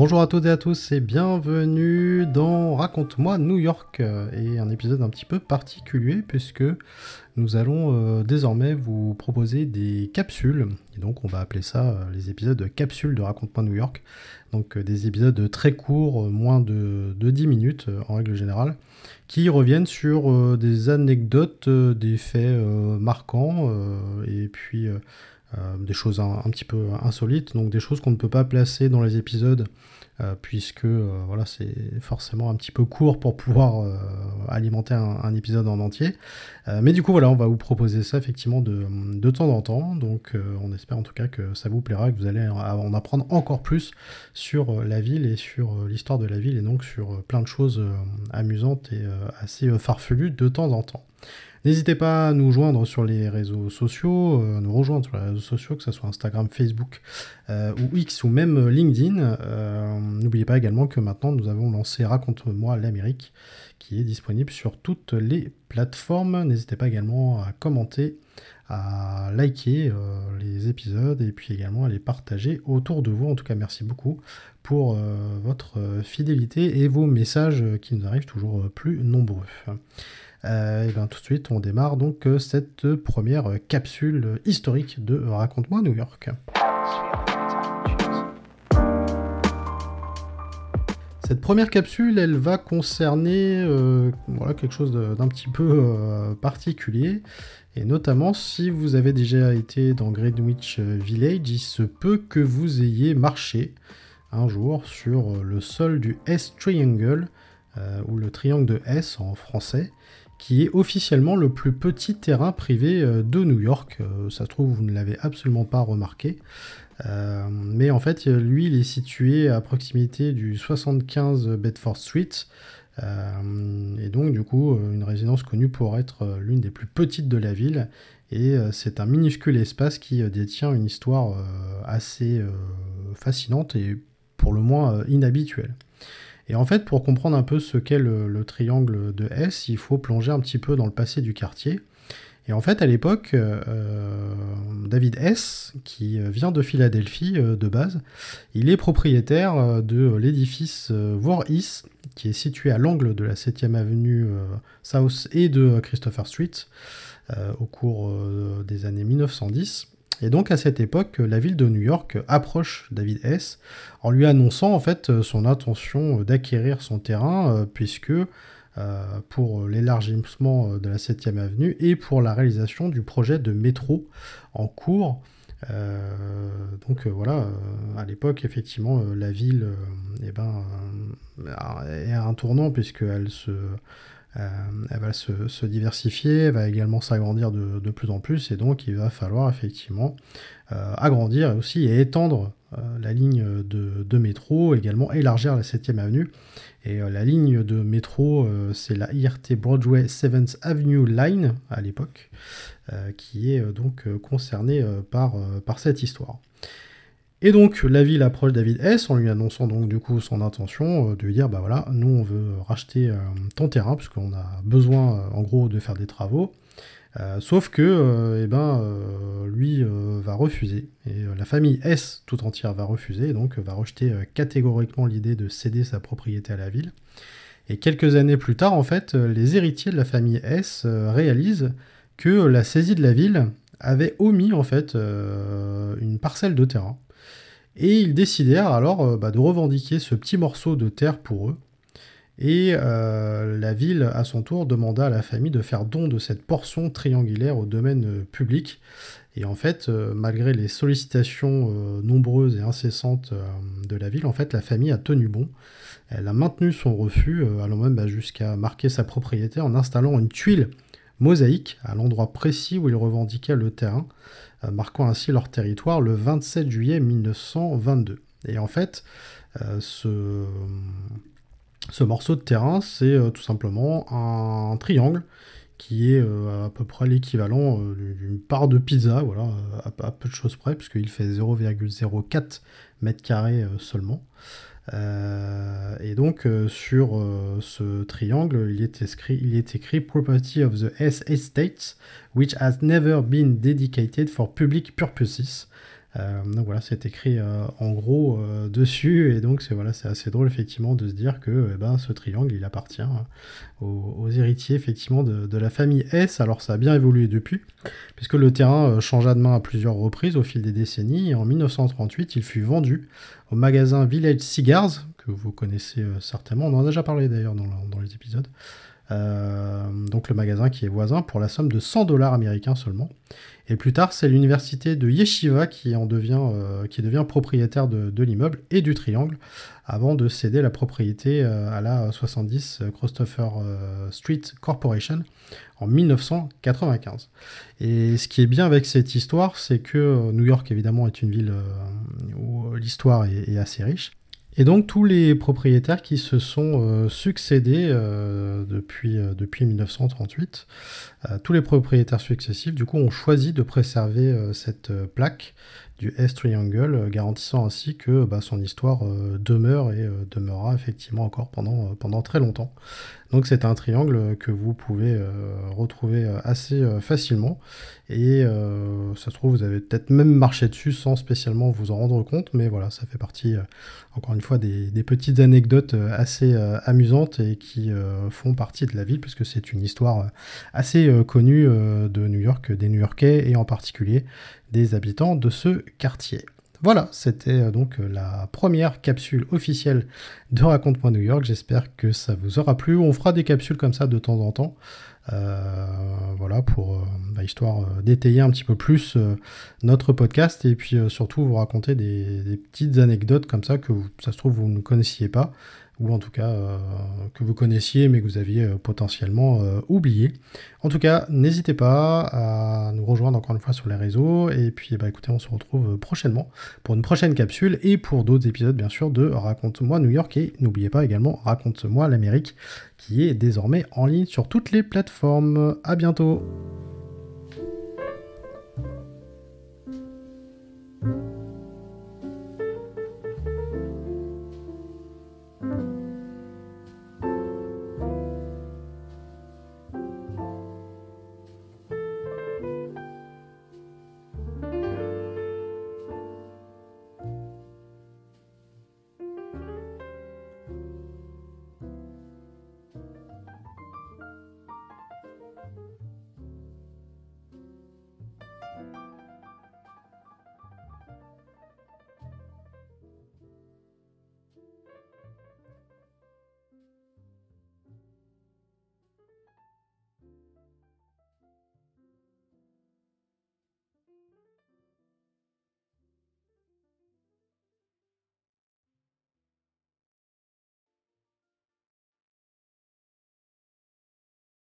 Bonjour à toutes et à tous et bienvenue dans Raconte-moi New York et un épisode un petit peu particulier puisque nous allons euh, désormais vous proposer des capsules. Et donc on va appeler ça euh, les épisodes capsules de Raconte-moi New York. Donc euh, des épisodes très courts, moins de, de 10 minutes en règle générale qui reviennent sur des anecdotes, des faits marquants et puis euh, des choses un, petit peu insolites, donc des choses qu'on ne peut pas placer dans les épisodes euh, puisque euh, voilà c'est forcément un petit peu court pour pouvoir alimenter un, épisode en entier. mais du coup voilà, on va vous proposer ça effectivement de temps en temps, donc on espère en tout cas que ça vous plaira, que vous allez en apprendre encore plus sur la ville et sur l'histoire de la ville et donc sur plein de choses amusantes et assez farfelues de temps en temps. N'hésitez pas à nous joindre sur les réseaux sociaux, euh, nous rejoindre sur les réseaux sociaux, que ce soit Instagram, Facebook euh, ou X ou même LinkedIn. Euh, n'oubliez pas également que maintenant nous avons lancé Raconte-moi l'Amérique qui est disponible sur toutes les plateformes. N'hésitez pas également à commenter, à liker les épisodes et puis également à les partager autour de vous. En tout cas, merci beaucoup pour votre fidélité et vos messages qui nous arrivent toujours plus nombreux. Euh, et bien tout de suite, on démarre donc euh, cette première capsule historique de Raconte-moi New York. Cette première capsule, elle va concerner euh, voilà, quelque chose d'un petit peu particulier. Et notamment, si vous avez déjà été dans Greenwich Village, il se peut que vous ayez marché un jour sur le sol du S Triangle, ou le triangle de S en français qui est officiellement le plus petit terrain privé euh, de New York. Euh, ça se trouve, vous ne l'avez absolument pas remarqué. Euh, mais en fait, lui, il est situé à proximité du 75 Bedford Street. et donc, du coup, une résidence connue pour être l'une des plus petites de la ville. Et c'est un minuscule espace qui détient une histoire assez fascinante et pour le moins inhabituelle. Et en fait, pour comprendre un peu ce qu'est le, triangle de S, il faut plonger un petit peu dans le passé du quartier. Et en fait, à l'époque, euh, David S., qui vient de Philadelphie euh, de base, il est propriétaire euh, de l'édifice Voorhees, qui est situé à l'angle de la 7e avenue South et de Christopher Street, au cours des années 1910. Et donc à cette époque, la ville de New York approche David S. en lui annonçant en fait son intention d'acquérir son terrain, euh, puisque euh, pour l'élargissement de la 7e avenue et pour la réalisation du projet de métro en cours. Euh, donc voilà, à l'époque, effectivement, la ville eh ben, est à un tournant puisqu'elle se, elle va se, diversifier, elle va également s'agrandir de, plus en plus, et donc il va falloir effectivement euh, agrandir aussi et étendre euh, la ligne de, métro, également élargir la 7ème avenue. Et la ligne de métro, c'est la IRT Broadway 7th Avenue Line à l'époque, qui est donc concernée par, par cette histoire. Et donc la ville approche David S en lui annonçant donc du coup son intention euh, de lui dire bah voilà, nous on veut racheter euh, ton terrain puisqu'on a besoin euh, en gros de faire des travaux. sauf que eh ben, lui va refuser et la famille S tout entière va refuser donc va rejeter catégoriquement l'idée de céder sa propriété à la ville. Et quelques années plus tard en fait les héritiers de la famille S réalisent que la saisie de la ville avait omis en fait une parcelle de terrain et ils décidèrent alors euh, bah, de revendiquer ce petit morceau de terre pour eux. Et euh, la ville, à son tour, demanda à la famille de faire don de cette portion triangulaire au domaine euh, public. Et en fait, malgré les sollicitations nombreuses et incessantes de la ville, en fait, la famille a tenu bon. Elle a maintenu son refus, allant même bah, jusqu'à marquer sa propriété en installant une tuile mosaïque à l'endroit précis où ils revendiquaient le terrain. Euh, marquant ainsi leur territoire le 27 juillet 1922. Et en fait, ce, ce morceau de terrain, c'est tout simplement un triangle qui est à peu près l'équivalent d'une part de pizza, voilà, à, peu de choses près, puisqu'il fait 0,04 mètres carrés seulement. Euh, et donc euh, sur euh, ce triangle, il est, écrit, il est écrit Property of the S Estates, which has never been dedicated for public purposes. Euh, donc voilà, c'est écrit euh, en gros euh, dessus, et donc c'est assez drôle effectivement de se dire que eh ben, ce triangle il appartient aux, héritiers effectivement de, la famille S. Alors ça a bien évolué depuis, puisque le terrain changea de main à plusieurs reprises au fil des décennies, et en 1938 il fut vendu au magasin Village Cigars, que vous connaissez certainement, on en a déjà parlé d'ailleurs dans, les épisodes. Donc le magasin qui est voisin pour la somme de 100 dollars américains seulement. Et plus tard, c'est l'université de Yeshiva qui, euh, devient propriétaire de, l'immeuble et du triangle, avant de céder la propriété euh, à la 70 Christopher euh, Street Corporation en 1995. Et ce qui est bien avec cette histoire, c'est que New York, évidemment, est une ville où l'histoire est assez riche. Et donc tous les propriétaires qui se sont euh, succédés euh, depuis, euh, depuis 1938, tous les propriétaires successifs, du coup, ont choisi de préserver cette plaque du S-Triangle, garantissant ainsi que bah, son histoire demeure et demeurera effectivement encore pendant, pendant très longtemps. Donc c'est un triangle que vous pouvez euh, retrouver euh, assez euh, facilement. Et ça se trouve, vous avez peut-être même marché dessus sans spécialement vous en rendre compte. Mais voilà, ça fait partie, encore une fois, des, petites anecdotes assez amusantes et qui font partie de la ville, puisque c'est une histoire assez connue de New York, des New-Yorkais et en particulier des habitants de ce quartier. Voilà, c'était euh, donc euh, la première capsule officielle de Raconte-moi New York. J'espère que ça vous aura plu. On fera des capsules comme ça de temps en temps. Euh, voilà, pour bah, histoire d'étayer un petit peu plus notre podcast et puis surtout vous raconter des, petites anecdotes comme ça que ça se trouve vous ne connaissiez pas ou en tout cas euh, que vous connaissiez mais que vous aviez euh, potentiellement euh, oublié. En tout cas, n'hésitez pas à nous rejoindre encore une fois sur les réseaux et puis bah, écoutez, on se retrouve prochainement pour une prochaine capsule et pour d'autres épisodes bien sûr de Raconte-moi New York et n'oubliez pas également Raconte-moi l'Amérique qui est désormais en ligne sur toutes les plateformes. À bientôt